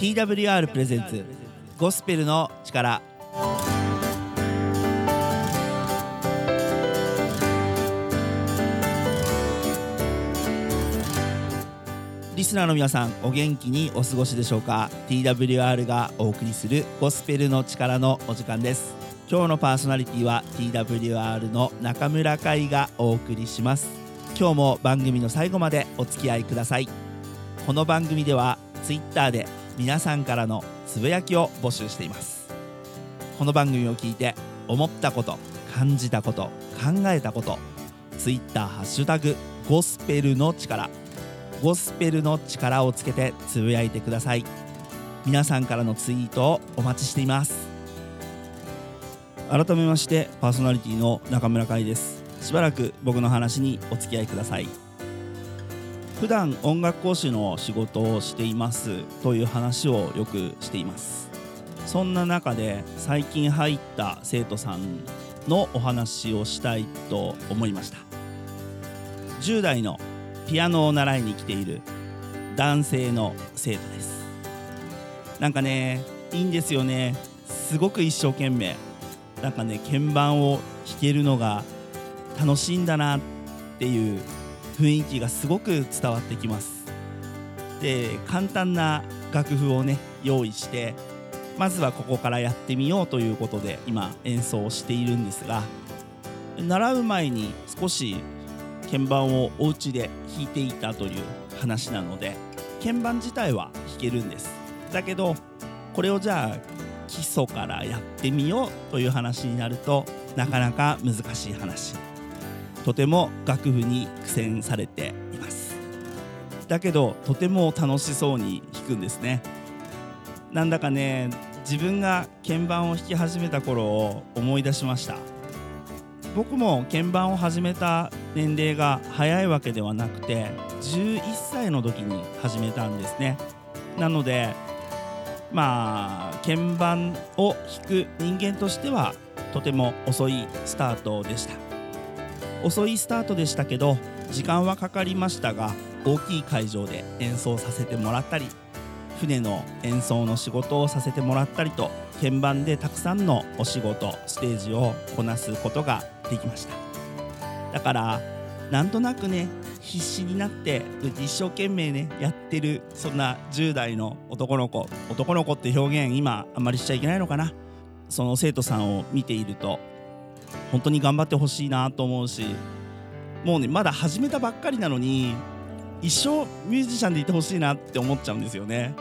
TWR プレゼンツ。ゴスペルの力。リスナーの皆さんお元気にお過ごしでしょうか？TWR がお送りするゴスペルの力のお時間です。今日のパーソナリティは TWR の中村海がお送りします。今日も番組の最後までお付き合いください。この番組では Twitter で皆さんからのつぶやきを募集しています。この番組を聞いて思ったこと感じたこと考えたこと Twitter ハッシュタグゴスペルの力ゴスペルの力をつけてつぶやいてください。皆さんからのツイートをお待ちしています。改めましてパーソナリティの中村海です。しばらく僕の話にお付き合いください。普段音楽講師の仕事をしていますという話をよくしています。そんな中で最近入った生徒さんのお話をしたいと思いました。10代のピアノを習いに来ている男性の生徒です。なんかねいいんですよね。すごく一生懸命。なんかね鍵盤を弾けるのが楽しいんだなっていう雰囲気がすごく伝わってきます。で簡単な楽譜をね用意してまずはここからやってみようということで今演奏をしているんですが習う前に少し鍵盤をお家で弾いていたという話なので鍵盤自体は弾けるんです。だけどこれをじゃあ基礎からやってみようという話になるとなかなか難しい話。とても楽譜に苦戦されています。だけどとても楽しそうに弾くんですね。なんだかね自分が鍵盤を弾き始めた頃を思い出しました。僕も鍵盤を始めた年齢が早いわけではなくて11歳の時に始めたんですね。なのでまあ鍵盤を弾く人間としてはとても遅いスタートでした。遅いスタートでしたけど時間はかかりましたが大きい会場で演奏させてもらったり船の演奏の仕事をさせてもらったりと鍵盤でたくさんのお仕事ステージをこなすことができました。だからなんとなくね必死になって一生懸命ねやってるそんな10代の男の子男の子って表現今あんまりしちゃいけないのかな。その生徒さんを見ていると本当に頑張ってほしいなと思うしもうねまだ始めたばっかりなのに一生ミュージシャンでいてほしいなって思っちゃうんですよね。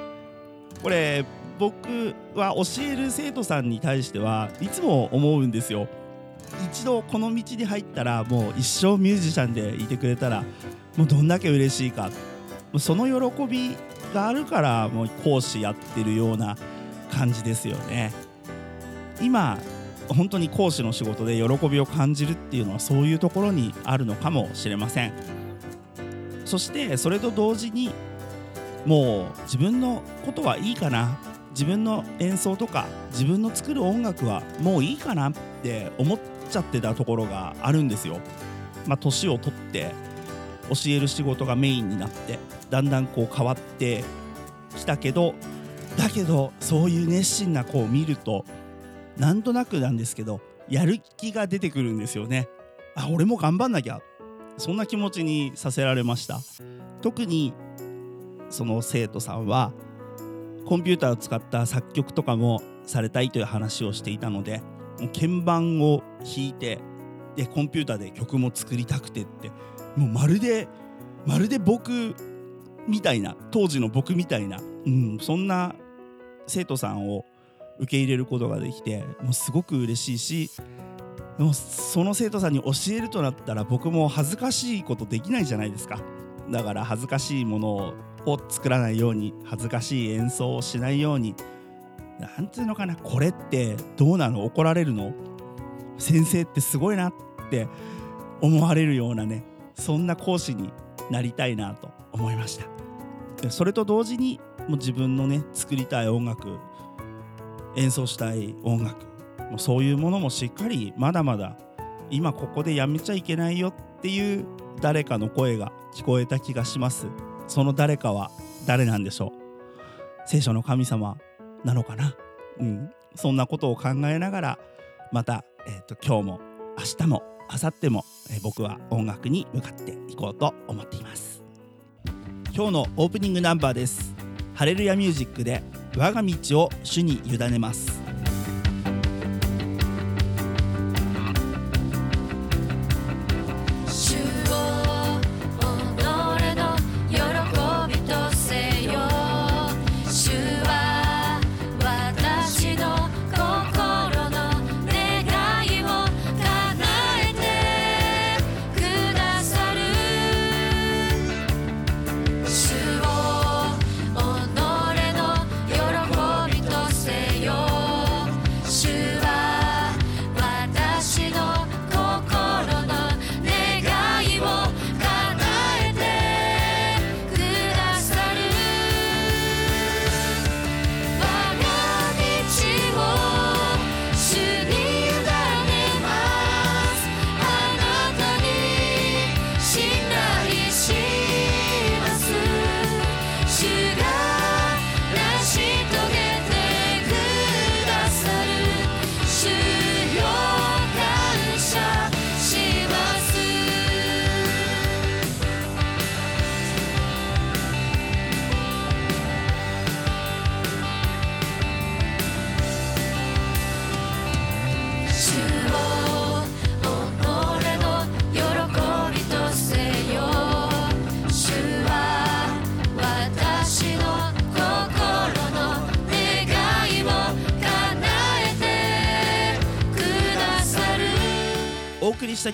これ僕は教える生徒さんに対してはいつも思うんですよ。一度この道に入ったらもう一生ミュージシャンでいてくれたらもうどんだけ嬉しいか。その喜びがあるからもう講師やってるような感じですよね。今本当に講師の仕事で喜びを感じるっていうのはそういうところにあるのかもしれませんそしてそれと同時にもう自分のことはいいかな自分の演奏とか自分の作る音楽はもういいかなって思っちゃってたところがあるんですよ。まあ、年を取って教える仕事がメインになってだんだんこう変わってきたけどだけどそういう熱心な子を見るとなんとなくなんですけどやる気が出てくるんですよね。あ俺も頑張んなきゃそんな気持ちにさせられました特にその生徒さんはコンピューターを使った作曲とかもされたいという話をしていたのでもう鍵盤を弾いてでコンピューターで曲も作りたくてってもうまるでまるで僕みたいな当時の僕みたいな、うん、そんな生徒さんを受け入れることができてもうすごく嬉しいしもその生徒さんに教えるとなったら僕も恥ずかしいことできないじゃないですか。だから恥ずかしいものを作らないように恥ずかしい演奏をしないようになんていうのかなこれってどうなの？怒られるの？先生ってすごいなって思われるようなねそんな講師になりたいなと思いました。それと同時にもう自分のね作りたい音楽演奏したい音楽。もうそういうものもしっかりまだまだ今ここでやめちゃいけないよっていう誰かの声が聞こえた気がします。その誰かは誰なんでしょう。聖書の神様なのかな、うん、そんなことを考えながらまた、えーと、今日も明日も明後日も、えー、僕は音楽に向かっていこうと思っています。今日のオープニングナンバーです。ハレルヤミュージックで我が道を主に委ねます。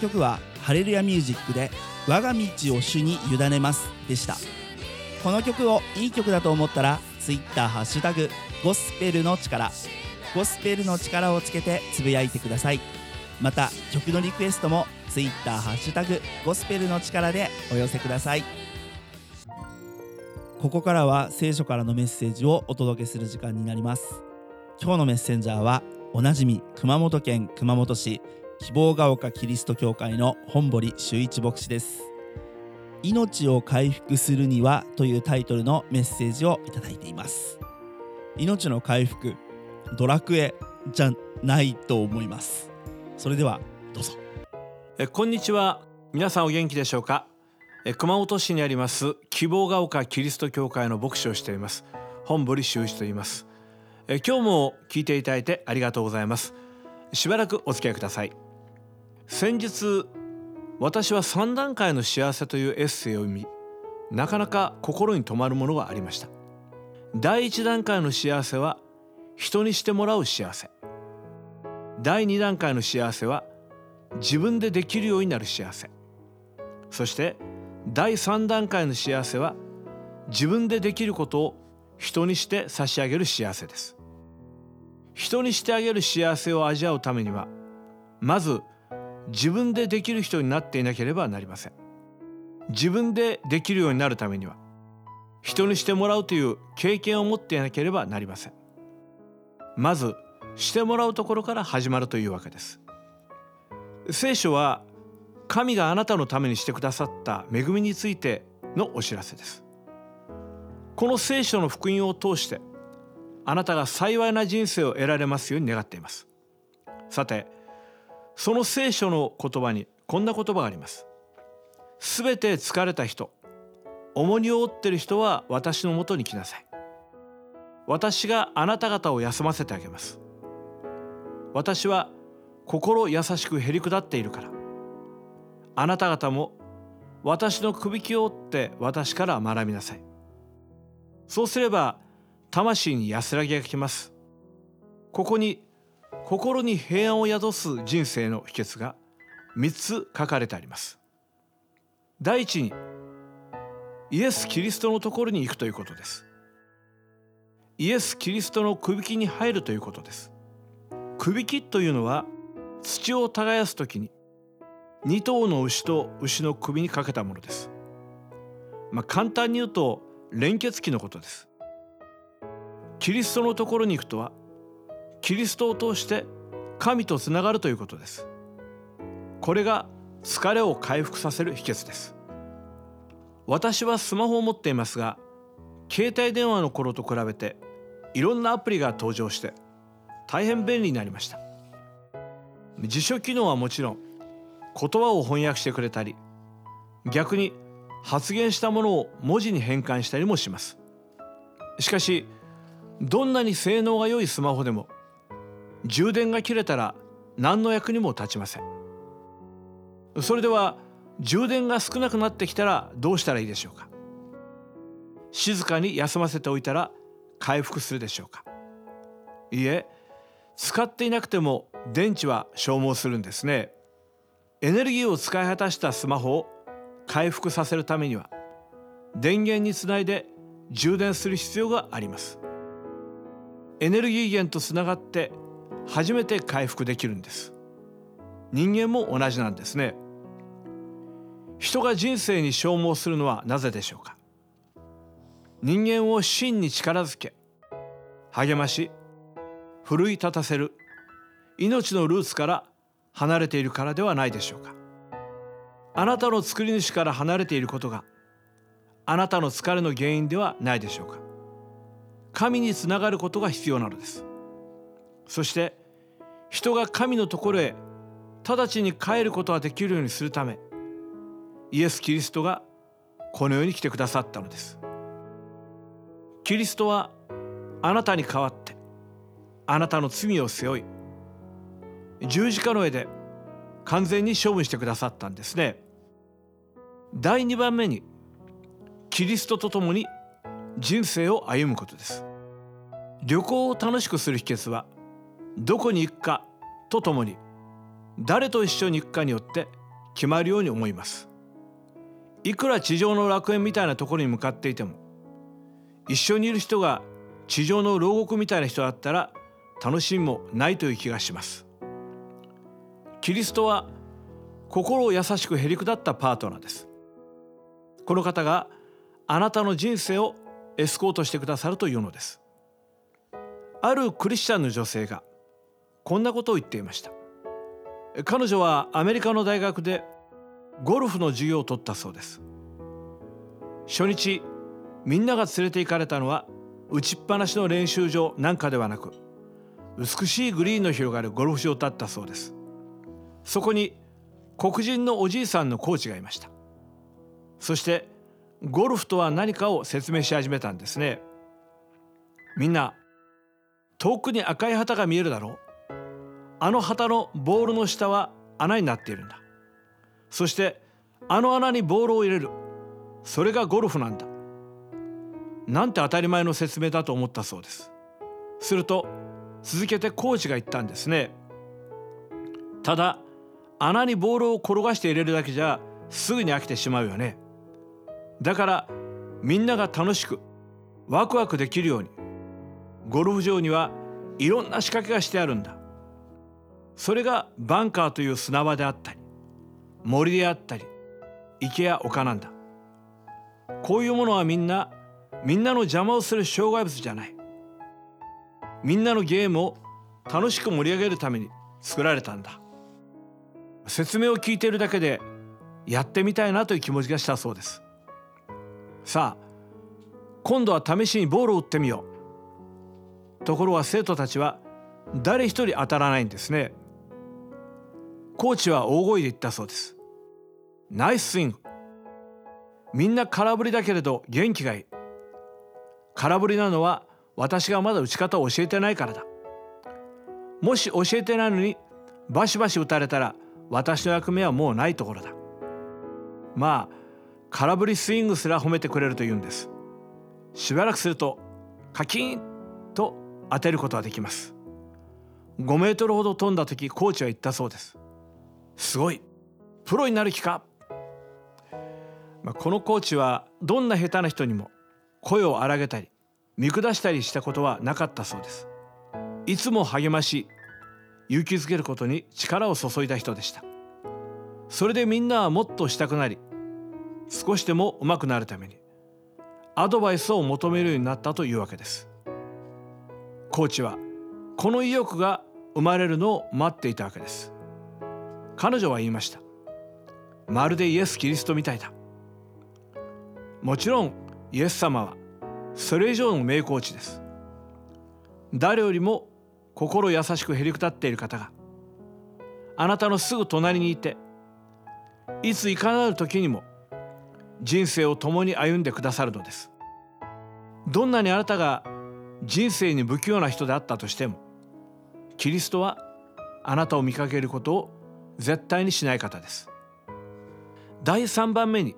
曲はハレルヤミュージックで我が道を主に委ねますでした。この曲をいい曲だと思ったら Twitter ハッシュタグゴスペルの力ゴスペルの力をつけてつぶやいてください。また曲のリクエストも Twitter ハッシュタグゴスペルの力でお寄せください。ここからは聖書からのメッセージをお届けする時間になります。今日のメッセンジャーはおなじみ熊本県熊本市希望が丘キリスト教会の本堀修一牧師です。命を回復するにはというタイトルのメッセージをいただいています。命の回復ドラクエじゃないと思います。それではどうぞ。えこんにちは。皆さんお元気でしょうか？え熊本市にあります希望が丘キリスト教会の牧師をしています本堀修一と言います。え今日も聞いていただいてありがとうございます。しばらくお付き合いください。先日私は3段階の幸せというエッセイを読みなかなか心に留まるものがありました。第1段階の幸せは人にしてもらう幸せ。第2段階の幸せは自分でできるようになる幸せ。そして第3段階の幸せは自分でできることを人にして差し上げる幸せです。人にしてあげる幸せを味わうためにはまず自分でできる人になっていなければなりません。自分でできるようになるためには人にしてもらうという経験を持っていなければなりません。まずしてもらうところから始まるというわけです。聖書は神があなたのためにしてくださった恵みについてのお知らせです。この聖書の福音を通してあなたが幸いな人生を得られますように願っています。さてその聖書の言葉にこんな言葉があります。すべて疲れた人重荷を負っている人は私のもとに来なさい。私があなた方を休ませてあげます。私は心優しくへり下っているから。あなた方も私の首輝を折って私から学びなさい。そうすれば魂に安らぎがきます。ここに心に平安を宿す人生の秘訣が3つ書かれてあります。第一にイエス・キリストのところに行くということです。イエス・キリストの首輝に入るということです。首輝というのは土を耕す時に2頭の牛と牛の首にかけたものです。まあ簡単に言うと連結器のことです。キリストのところに行くとはキリストを通して神とつながるということです。これが疲れを回復させる秘訣です。私はスマホを持っていますが携帯電話の頃と比べていろんなアプリが登場して大変便利になりました。辞書機能はもちろん言葉を翻訳してくれたり逆に発言したものを文字に変換したりもします。しかしどんなに性能が良いスマホでも充電が切れたら何の役にも立ちません。それでは充電が少なくなってきたらどうしたらいいでしょうか。静かに休ませておいたら回復するでしょうか。いいえ使っていなくても電池は消耗するんですね。エネルギーを使い果たしたスマホを回復させるためには電源につないで充電する必要があります。エネルギー源とつながって初めて回復できるんです。人間も同じなんですね。人が人生に消耗するのはなぜでしょうか？人間を真に力づけ励まし奮い立たせる命のルーツから離れているからではないでしょうか？あなたの作り主から離れていることがあなたの疲れの原因ではないでしょうか？神につながることが必要なのです。そして人が神のところへ直ちに帰ることができるようにするためイエス・キリストがこの世に来てくださったのです。キリストはあなたに代わってあなたの罪を背負い十字架の上で完全に処分してくださったんですね。第2番目にキリストと共に人生を歩むことです。旅行を楽しくする秘訣はどこに行くかとともに誰と一緒に行くかによって決まるように思います。いくら地上の楽園みたいなところに向かっていても一緒にいる人が地上の牢獄みたいな人だったら楽しみもないという気がします。キリストは心を優しくへりくだったパートナーです。この方があなたの人生をエスコートしてくださるというのです。あるクリスチャンの女性がこんなことを言っていました。彼女はアメリカの大学でゴルフの授業を取ったそうです。初日みんなが連れて行かれたのは打ちっぱなしの練習場なんかではなく美しいグリーンの広がるゴルフ場だったそうです。そこに黒人のおじいさんのコーチがいました。そしてゴルフとは何かを説明し始めたんですね。みんな遠くに赤い旗が見えるだろう。あの旗のボールの下は穴になっているんだ。そしてあの穴にボールを入れる。それがゴルフなんだ。なんて当たり前の説明だと思ったそうです。すると続けてコーチが言ったんですね。ただ穴にボールを転がして入れるだけじゃすぐに飽きてしまうよね。だからみんなが楽しくワクワクできるようにゴルフ場にはいろんな仕掛けがしてあるんだ。それがバンカーという砂場であったり森であったり池や丘なんだ。こういうものはみんなみんなの邪魔をする障害物じゃない。みんなのゲームを楽しく盛り上げるために作られたんだ。説明を聞いているだけでやってみたいなという気持ちがしたそうです。さあ今度は試しにボールを打ってみよう。ところが生徒たちは誰一人当たらないんですね。コーチは大声で言ったそうです。ナイススイング。みんな空振りだけれど元気がいい。空振りなのは私がまだ打ち方を教えてないからだ。もし教えてないのにバシバシ打たれたら私の役目はもうないところだ。まあ空振りスイングすら褒めてくれると言うんです。しばらくするとカキーンと当てることができます。5メートルほど飛んだ時コーチは言ったそうです。すごい。プロになる気か、まあ、このコーチはどんな下手な人にも声を荒げたり見下したりしたことはなかったそうです。いつも励まし勇気づけることに力を注いだ人でした。それでみんなはもっとしたくなり少しでも上手くなるためにアドバイスを求めるようになったというわけです。コーチはこの意欲が生まれるのを待っていたわけです。彼女は言いました。まるでイエス・キリストみたいだ。もちろんイエス様はそれ以上の名コーチです。誰よりも心優しくへりくたっている方が。あなたのすぐ隣にいていついかなる時にも人生を共に歩んでくださるのです。どんなにあなたが人生に不器用な人であったとしてもキリストはあなたを見かけることを絶対にしない方です。第3番目に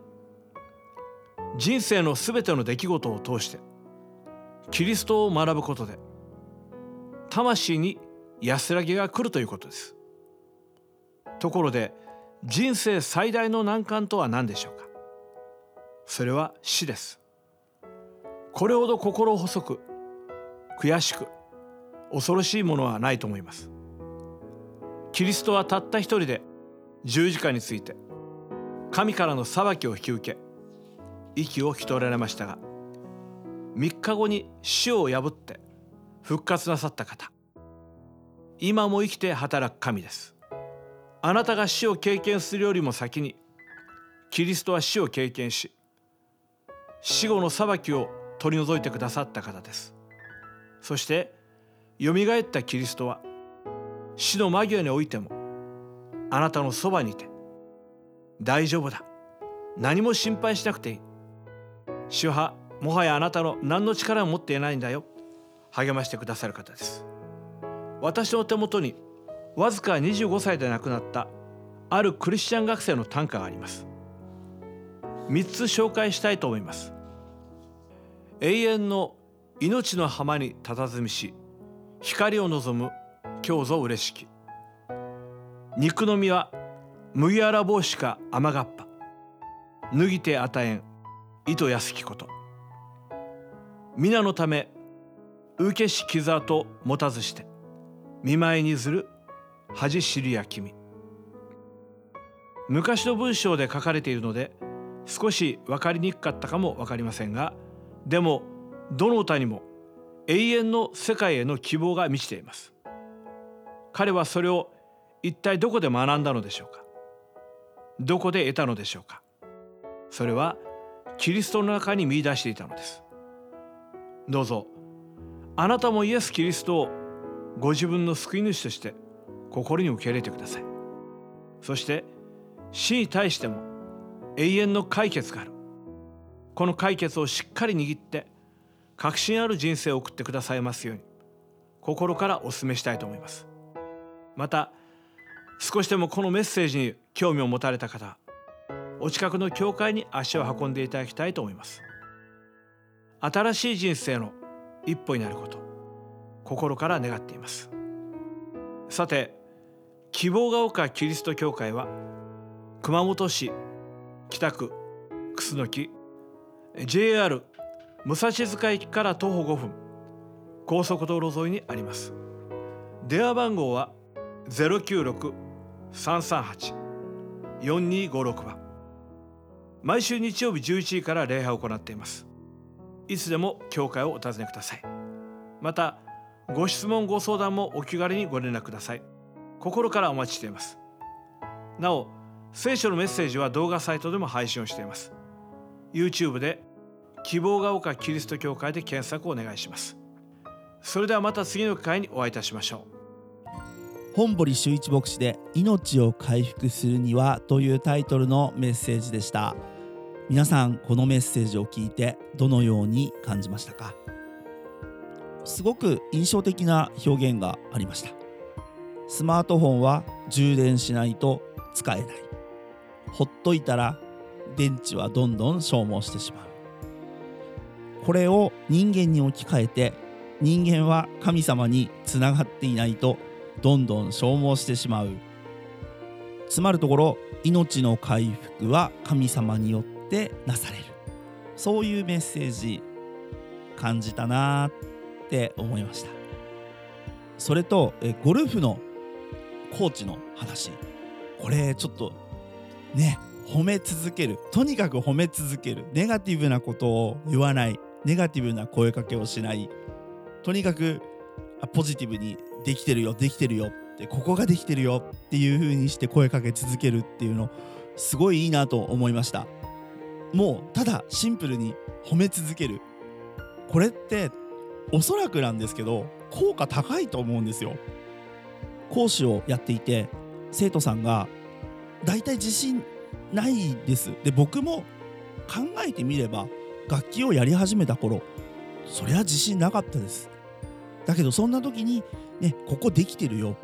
人生のすべての出来事を通してキリストを学ぶことで魂に安らぎが来るということです。ところで人生最大の難関とは何でしょうか？それは死です。これほど心細く悔しく恐ろしいものはないと思います。キリストはたった一人で十字架について神からの裁きを引き受け息を引き取られましたが3日後に死を破って復活なさった方。今も生きて働く神です。あなたが死を経験するよりも先にキリストは死を経験し死後の裁きを取り除いてくださった方です。そしてよみがえったキリストは死の間際においてもあなたのそばにいて大丈夫だ。何も心配しなくていい。主派もはやあなたの何の力も持っていないんだよ。励ましてくださる方です。私の手元にわずか25歳で亡くなったあるクリスチャン学生の短歌があります。3つ紹介したいと思います。永遠の命の浜に佇みし光を望む今日ぞ嬉しき。肉の実は麦わら帽子か雨がっぱ。脱ぎて与えん糸安きこと。皆のため受けし傷跡持たずして見舞いにずる恥知るや君。昔の文章で書かれているので少し分かりにくかったかも分かりませんがでもどの歌にも永遠の世界への希望が満ちています。彼はそれを一体どこで学んだのでしょうか？どこで得たのでしょうか？それはキリストの中に見出していたのです。どうぞ。あなたもイエス・キリストをご自分の救い主として心に受け入れてください。そして死に対しても永遠の解決がある。この解決をしっかり握って確信ある人生を送ってくださいますように心からお勧めしたいと思います。また少しでもこのメッセージに興味を持たれた方お近くの教会に足を運んでいただきたいと思います。新しい人生の一歩になること心から願っています。さて希望が丘キリスト教会は熊本市北区楠木 JR 武蔵塚駅から徒歩5分高速道路沿いにあります。電話番号は096-338-4256番毎週日曜日11時から礼拝を行っています。いつでも教会をお尋ねください。またご質問ご相談もお気軽にご連絡ください。心からお待ちしています。なお聖書のメッセージは動画サイトでも配信をしています。YouTube で希望が丘キリスト教会で検索をお願いします。それではまた次の機会にお会いいたしましょう。本堀修一牧師で命を回復するにはというタイトルのメッセージでした。皆さんこのメッセージを聞いてどのように感じましたか？すごく印象的な表現がありました。スマートフォンは充電しないと使えない。ほっといたら電池はどんどん消耗してしまう。これを人間に置き換えて人間は神様につながっていないとどんどん消耗してしまう。つまるところ命の回復は神様によってなされる。そういうメッセージ感じたなって思いました。それとえゴルフのコーチの話。これちょっとね褒め続ける。とにかく褒め続ける。ネガティブなことを言わない。ネガティブな声かけをしない。とにかくポジティブにできてるよできてるよってここができてるよっていう風にして声かけ続けるっていうのすごいいいなと思いました。もうただシンプルに褒め続ける。これっておそらくなんですけど効果高いと思うんですよ。講師をやっていて生徒さんが大体自信ないです。で僕も考えてみれば楽器をやり始めた頃そりゃ自信なかったです。だけどそんな時にねここできてるよ。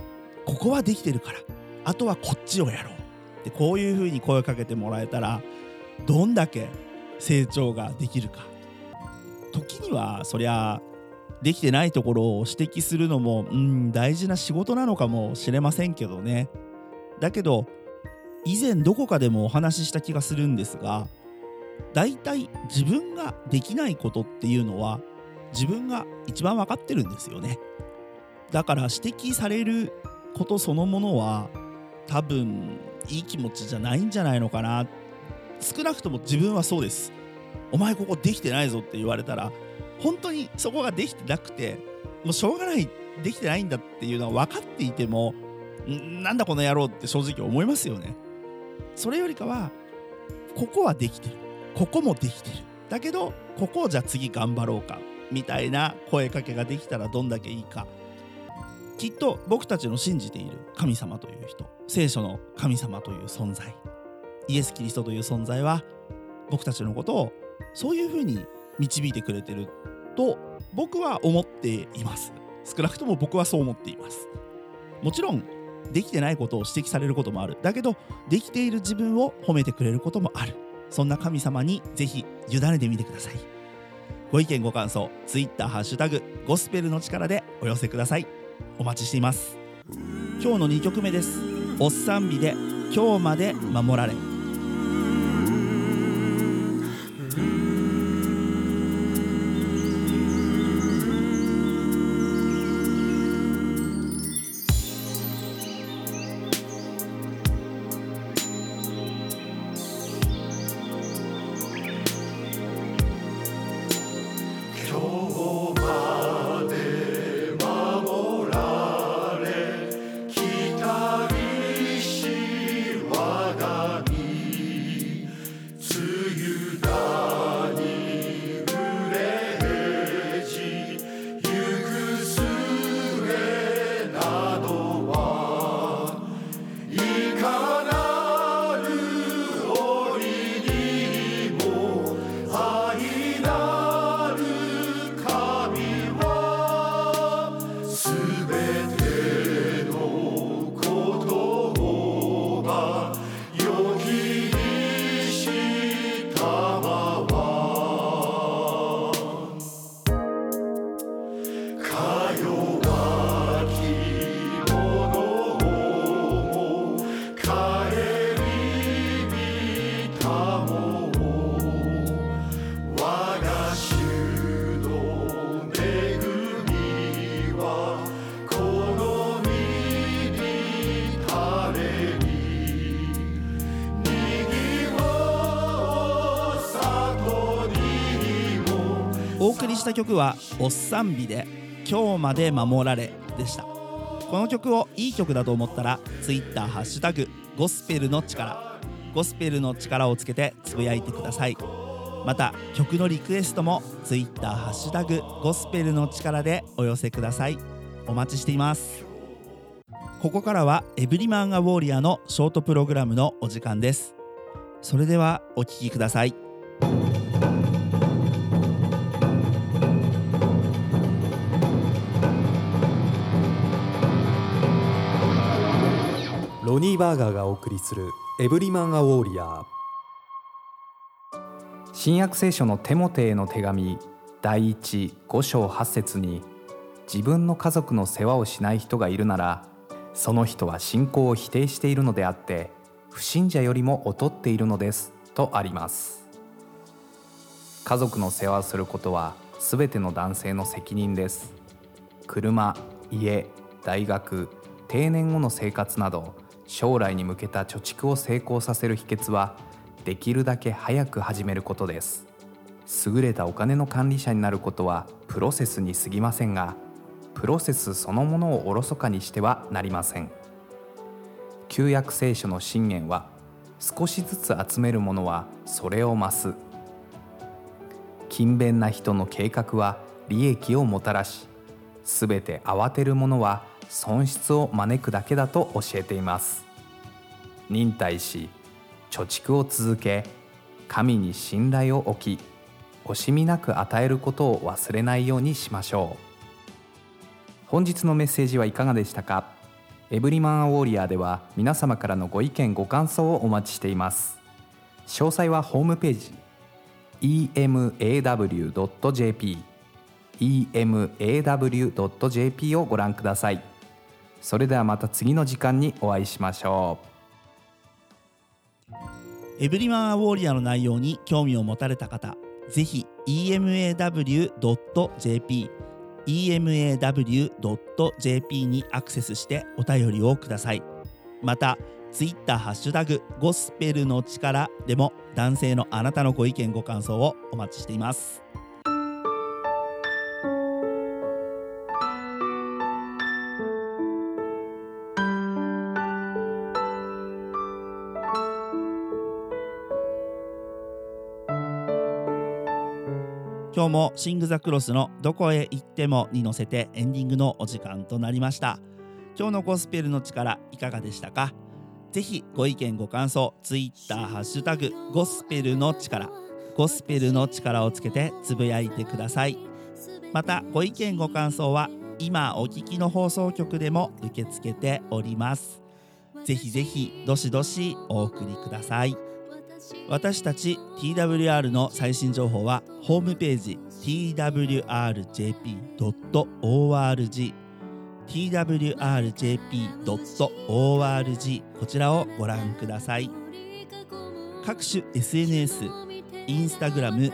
ここはできてるから。あとはこっちをやろう。でこういうふうに声をかけてもらえたらどんだけ成長ができるか。時にはそりゃできてないところを指摘するのもうん大事な仕事なのかもしれませんけどね。だけど以前どこかでもお話しした気がするんですが大体自分ができないことっていうのは自分が一番分かってるんですよね。だから指摘されることそのものは多分いい気持ちじゃないんじゃないのかな。少なくとも自分はそうです。お前ここできてないぞって言われたら本当にそこができてなくてもうしょうがないできてないんだっていうのは分かっていてもなんだこの野郎って正直思いますよね。それよりかはここはできてる。ここもできてる。だけどここをじゃあ次頑張ろうか。みたいな声かけができたらどんだけいいか。きっと僕たちの信じている神様という人聖書の神様という存在イエス・キリストという存在は僕たちのことをそういうふうに導いてくれてると僕は思っています。少なくとも僕はそう思っています。もちろんできてないことを指摘されることもある。だけどできている自分を褒めてくれることもある。そんな神様にぜひ委ねてみてください。ご意見ご感想ツイッターハッシュタグゴスペルの力でお寄せください。お待ちしています。今日の2曲目です。おっさん美で今日まで守られ。した曲は「おっさん美で今日まで守られ」でした。この曲をいい曲だと思ったら Twitter ハッシュタグゴスペルの力。ゴスペルの力をつけてつぶやいてください。また曲のリクエストも Twitter ハッシュタグゴスペルの力でお寄せください。お待ちしています。ここからはエブリマンガウォーリアのショートプログラムのお時間です。それではお聴きください。ロニー・バーガーがお送りする「エブリマン・ア・ウォーリア」新約聖書のテモテへの手紙第15章8節に自分の家族の世話をしない人がいるならその人は信仰を否定しているのであって不信者よりも劣っているのですとあります。家族の世話をすることは全ての男性の責任です。車家大学定年後の生活など将来に向けた貯蓄を成功させる秘訣はできるだけ早く始めることです。優れたお金の管理者になることはプロセスに過ぎませんがプロセスそのものをおろそかにしてはなりません。旧約聖書の信玄は少しずつ集めるものはそれを増す。勤勉な人の計画は利益をもたらしすべて慌てるものは損失を招くだけだと教えています。忍耐し貯蓄を続け神に信頼を置き惜しみなく与えることを忘れないようにしましょう。本日のメッセージはいかがでしたか？エブリマンアウォーリアーでは皆様からのご意見ご感想をお待ちしています。詳細はホームページ emaw.jp emaw.jp をご覧ください。それではまた次の時間にお会いしましょう。エブリマンアウォーリアの内容に興味を持たれた方ぜひ emaw.jp emaw.jp にアクセスしてお便りをください。またツイッターハッシュタグゴスペルの力でも男性のあなたのご意見ご感想をお待ちしています。今日もシング・ザ・クロスのどこへ行ってもに乗せてエンディングのお時間となりました。今日のゴスペルの力いかがでしたか？ぜひご意見ご感想ツイッターハッシュタグゴスペルの力。ゴスペルの力をつけてつぶやいてください。またご意見ご感想は今お聞きの放送局でも受け付けております。ぜひぜひどしどしお送りください。私たち TWR の最新情報はホームページ twrjp.org twrjp.org こちらをご覧ください。各種 SNS インスタグラム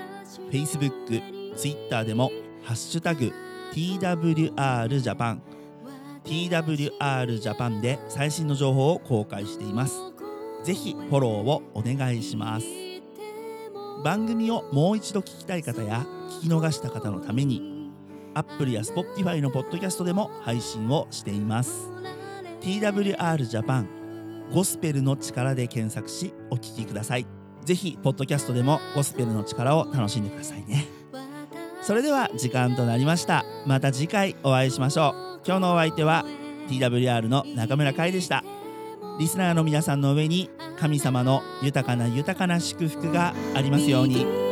Facebook、Twitter でもハッシュタグ TWR ジャパン TWR ジャパンで最新の情報を公開しています。ぜひフォローをお願いします。番組をもう一度聞きたい方や聞き逃した方のために Apple や Spotify のポッドキャストでも配信をしています。TWR ジャパンゴスペルの力で検索しお聞きください。ぜひポッドキャストでもゴスペルの力を楽しんでくださいね。それでは時間となりました。また次回お会いしましょう。今日のお相手は TWR の中村海でした。リスナーの皆さんの上に神様の豊かな豊かな祝福がありますように。